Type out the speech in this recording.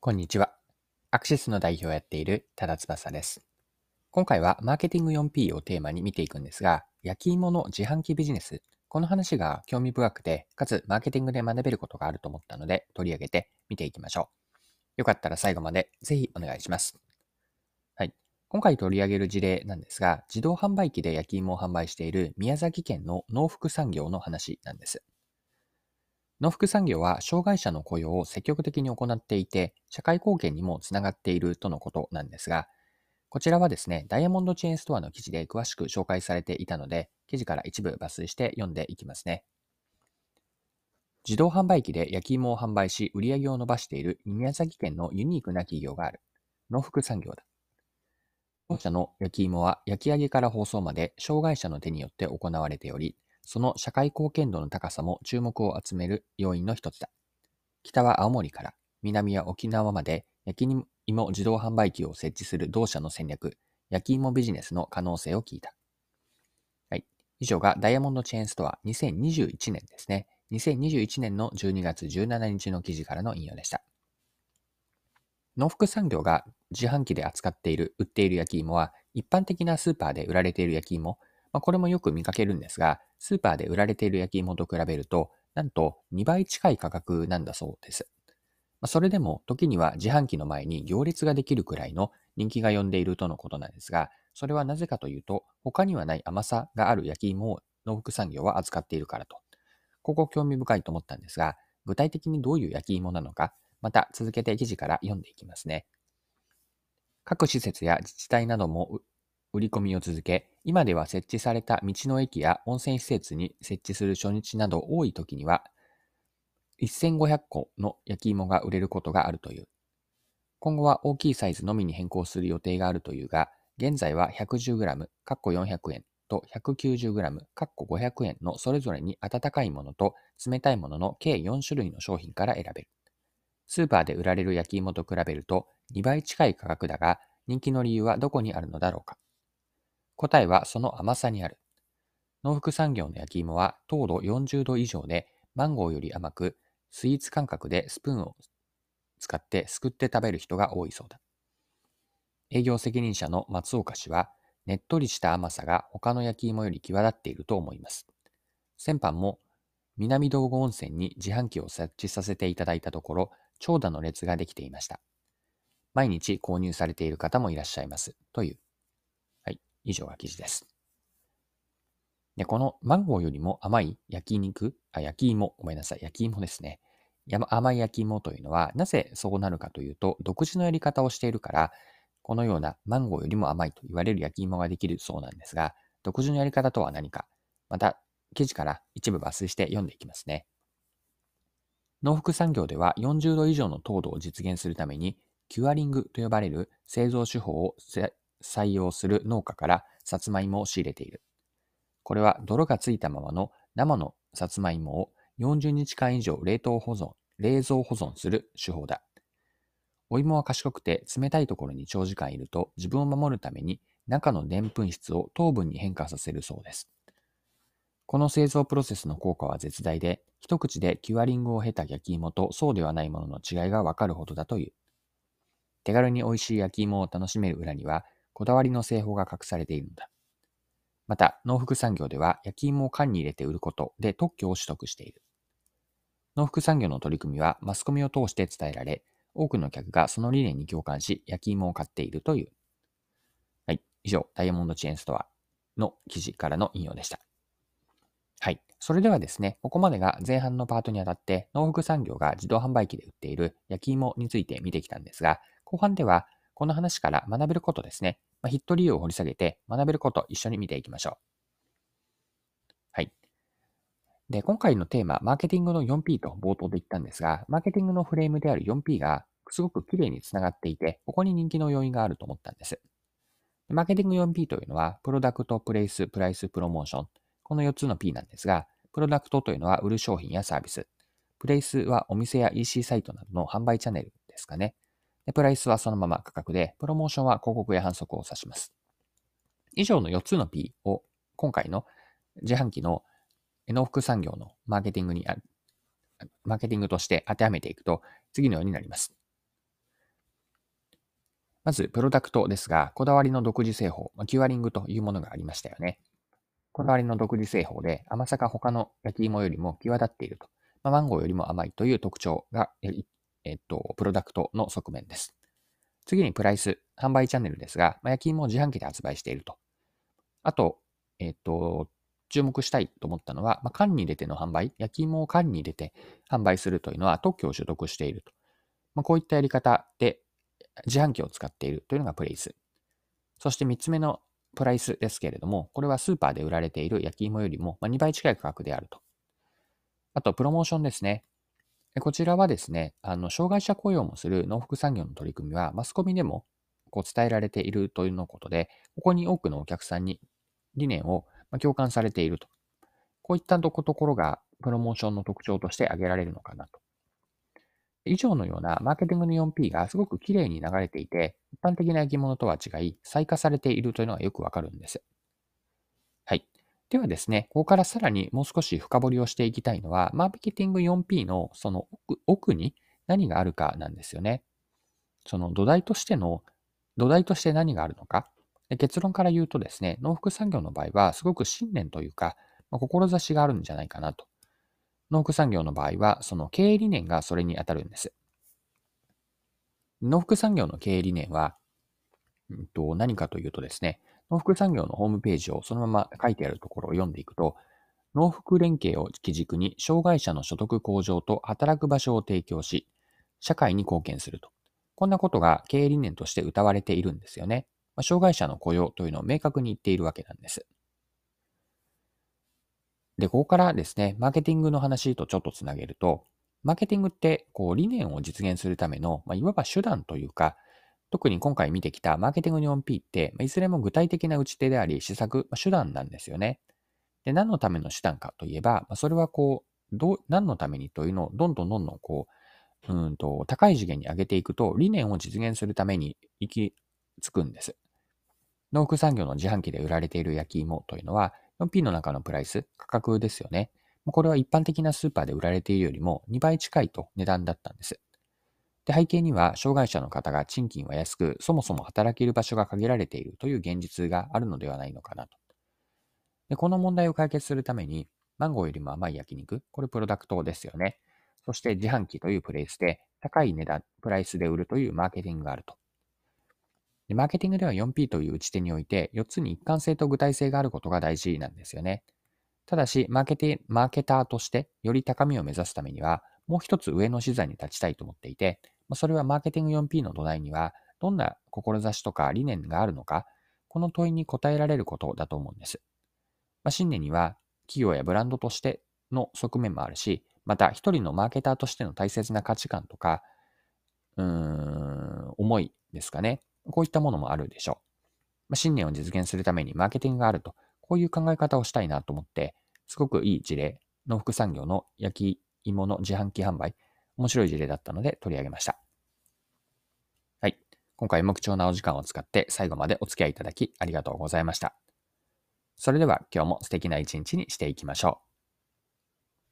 こんにちは。アクシスの代表をやっている多田翼です。今回はマーケティング 4P をテーマに見ていくんですが、焼き芋の自販機ビジネス。この話が興味深くて、かつマーケティングで学べることがあると思ったので取り上げて見ていきましょう。よかったら最後までぜひお願いします。はい。今回取り上げる事例なんですが、自動販売機で焼き芋を販売している宮崎県の農福産業の話なんです。農福産業は障害者の雇用を積極的に行っていて、社会貢献にもつながっているとのことなんですが、こちらはですね、ダイヤモンドチェーンストアの記事で詳しく紹介されていたので、記事から一部抜粋して読んでいきますね。自動販売機で焼き芋を販売し、売り上げを伸ばしている宮崎県のユニークな企業がある。農福産業だ。当社の焼き芋は焼き上げから包装まで障害者の手によって行われており、その社会貢献度の高さも注目を集める要因の一つだ。北は青森から、南は沖縄まで焼き芋自動販売機を設置する同社の戦略、焼き芋ビジネスの可能性を聞いた。はい。以上がダイヤモンドチェーンストア2021年ですね。2021年の12月17日の記事からの引用でした。農福産業が自販機で扱っている、売っている焼き芋は、一般的なスーパーで売られている焼き芋、まあ、これもよく見かけるんですが、スーパーで売られている焼き芋と比べると、なんと2倍近い価格なんだそうです。まあ、それでも時には自販機の前に行列ができるくらいの人気が呼んでいるとのことなんですが、それはなぜかというと、他にはない甘さがある焼き芋を農福産業は扱っているからと。ここ興味深いと思ったんですが、具体的にどういう焼き芋なのか、また続けて記事から読んでいきますね。各施設や自治体なども売り込みを続け、今では設置された道の駅や温泉施設に設置する初日など多い時には、1500個の焼き芋が売れることがあるという。今後は大きいサイズのみに変更する予定があるというが、現在は 110g、かっこ400円と 190g、かっこ500円のそれぞれに温かいものと冷たいものの計4種類の商品から選べる。スーパーで売られる焼き芋と比べると2倍近い価格だが、人気の理由はどこにあるのだろうか。答えはその甘さにある。農福産業の焼き芋は糖度40度以上でマンゴーより甘く、スイーツ感覚でスプーンを使ってすくって食べる人が多いそうだ。営業責任者の松岡氏は、ねっとりした甘さが他の焼き芋より際立っていると思います。先般も南道後温泉に自販機を設置させていただいたところ、長蛇の列ができていました。毎日購入されている方もいらっしゃいます。という以上が記事です。で、このマンゴーよりも甘い焼肉、あ、焼き芋、ごめんなさい、焼き芋ですね。甘い焼き芋というのは、なぜそうなるかというと、独自のやり方をしているから、このようなマンゴーよりも甘いと言われる焼き芋ができるそうなんですが、独自のやり方とは何か、また記事から一部抜粋して読んでいきますね。農福産業では40度以上の糖度を実現するために、キュアリングと呼ばれる製造手法を採用する農家からさつまいもを仕入れている。これは泥がついたままの生のさつまいもを40日間以上冷凍保存、冷蔵保存する手法だ。お芋は賢くて冷たいところに長時間いると自分を守るために中のでんぷん質を糖分に変化させるそうです。この製造プロセスの効果は絶大で、一口でキュアリングを経た焼き芋とそうではないものの違いがわかるほどだという。手軽に美味しい焼き芋を楽しめる裏には、こだわりの製法が隠されているのだ。また、農福産業では焼き芋を缶に入れて売ることで特許を取得している。農福産業の取り組みはマスコミを通して伝えられ、多くの客がその理念に共感し、焼き芋を買っているという。はい。以上、ダイヤモンドチェーンストアの記事からの引用でした。はい。それではですね、ここまでが前半のパートにあたって、農福産業が自動販売機で売っている焼き芋について見てきたんですが、後半ではこの話から学べることですね。まあ、ヒット理由を掘り下げて学べること一緒に見ていきましょう。はい。で、今回のテーマ、マーケティングの 4P と冒頭で言ったんですが、マーケティングのフレームである 4P がすごく綺麗につながっていて、ここに人気の要因があると思ったんです。マーケティング 4P というのは、プロダクト、プレイス、プライス、プロモーション。この4つの P なんですが、プロダクトというのは売る商品やサービス。プレイスはお店や EC サイトなどの販売チャンネルですかね。で、プライスはそのまま価格で、プロモーションは広告や反則を指します。以上の4つの P を今回の自販機の農福産業のマーケティングに、マーケティングとして当てはめていくと次のようになります。まず、プロダクトですが、こだわりの独自製法、キュアリングというものがありましたよね。こだわりの独自製法で甘さが他の焼き芋よりも際立っていると。まあ、マンゴーよりも甘いという特徴が、えっと、プロダクトの側面です。次にプライス、販売チャンネルですが、まあ、焼き芋を自販機で発売していると。あと、えっと、注目したいと思ったのは、まあ、缶に入れての販売、焼き芋を缶に入れて販売するというのは特許を取得していると。まあ、こういったやり方で自販機を使っているというのがプレイス。そして3つ目のプライスですけれども、これはスーパーで売られている焼き芋よりも2倍近い価格であると。あと、プロモーションですね。こちらはですね、あの、障害者雇用もする農福産業の取り組みは、マスコミでもこう伝えられているというのことで、ここに多くのお客さんに理念を共感されていると。こういったところがプロモーションの特徴として挙げられるのかなと。以上のようなマーケティングの 4P がすごく綺麗に流れていて、一般的な焼き物とは違い、再化されているというのがよくわかるんです。ではですね、ここからさらにもう少し深掘りをしていきたいのは、マーケティング 4P のその奥に何があるかなんですよね。その土台としての、土台として何があるのか。結論から言うとですね、農福産業の場合はすごく信念というか、まあ、志があるんじゃないかなと。農福産業の場合は、その経営理念がそれに当たるんです。農福産業の経営理念は、うんと、何かというとですね、農福産業のホームページをそのまま書いてあるところを読んでいくと、農福連携を基軸に障害者の所得向上と働く場所を提供し、社会に貢献すると。こんなことが経営理念として謳われているんですよね。まあ、障害者の雇用というのを明確に言っているわけなんです。で、ここからですね、マーケティングの話とちょっとつなげると、マーケティングって、こう、理念を実現するための、まあ、いわば手段というか、特に今回見てきたマーケティングに 4P って、いずれも具体的な打ち手であり、施策、手段なんですよね。で、何のための手段かといえば、それはこう、どう、何のためにというのを、どんどんどんどんこう、うんと、高い次元に上げていくと、理念を実現するために行き着くんです。農福産業の自販機で売られている焼き芋というのは、4P の中のプライス、価格ですよね。これは一般的なスーパーで売られているよりも2倍近いと値段だったんです。で背景には、障害者の方が賃金は安く、そもそも働ける場所が限られているという現実があるのではないのかなと。でこの問題を解決するために、マンゴーよりも甘い焼肉、これプロダクトですよね。そして自販機というプレイスで、高い値段、プライスで売るというマーケティングがあると。でマーケティングでは 4P という打ち手において、4つに一貫性と具体性があることが大事なんですよね。ただし、マーケテマーケターとしてより高みを目指すためには、もう一つ上の資材に立ちたいと思っていて、それはマーケティング 4P の土台には、どんな志とか理念があるのか、この問いに答えられることだと思うんです。まあ、信念には、企業やブランドとしての側面もあるし、また一人のマーケターとしての大切な価値観とか、うーん、思いですかね。こういったものもあるでしょう。まあ、信念を実現するためにマーケティングがあると、こういう考え方をしたいなと思って、すごくいい事例、農福産業の焼き芋の自販機販売、面白い事例だったので取り上げました。はい。今回も貴重なお時間を使って最後までお付き合いいただきありがとうございました。それでは今日も素敵な一日にしていきましょう。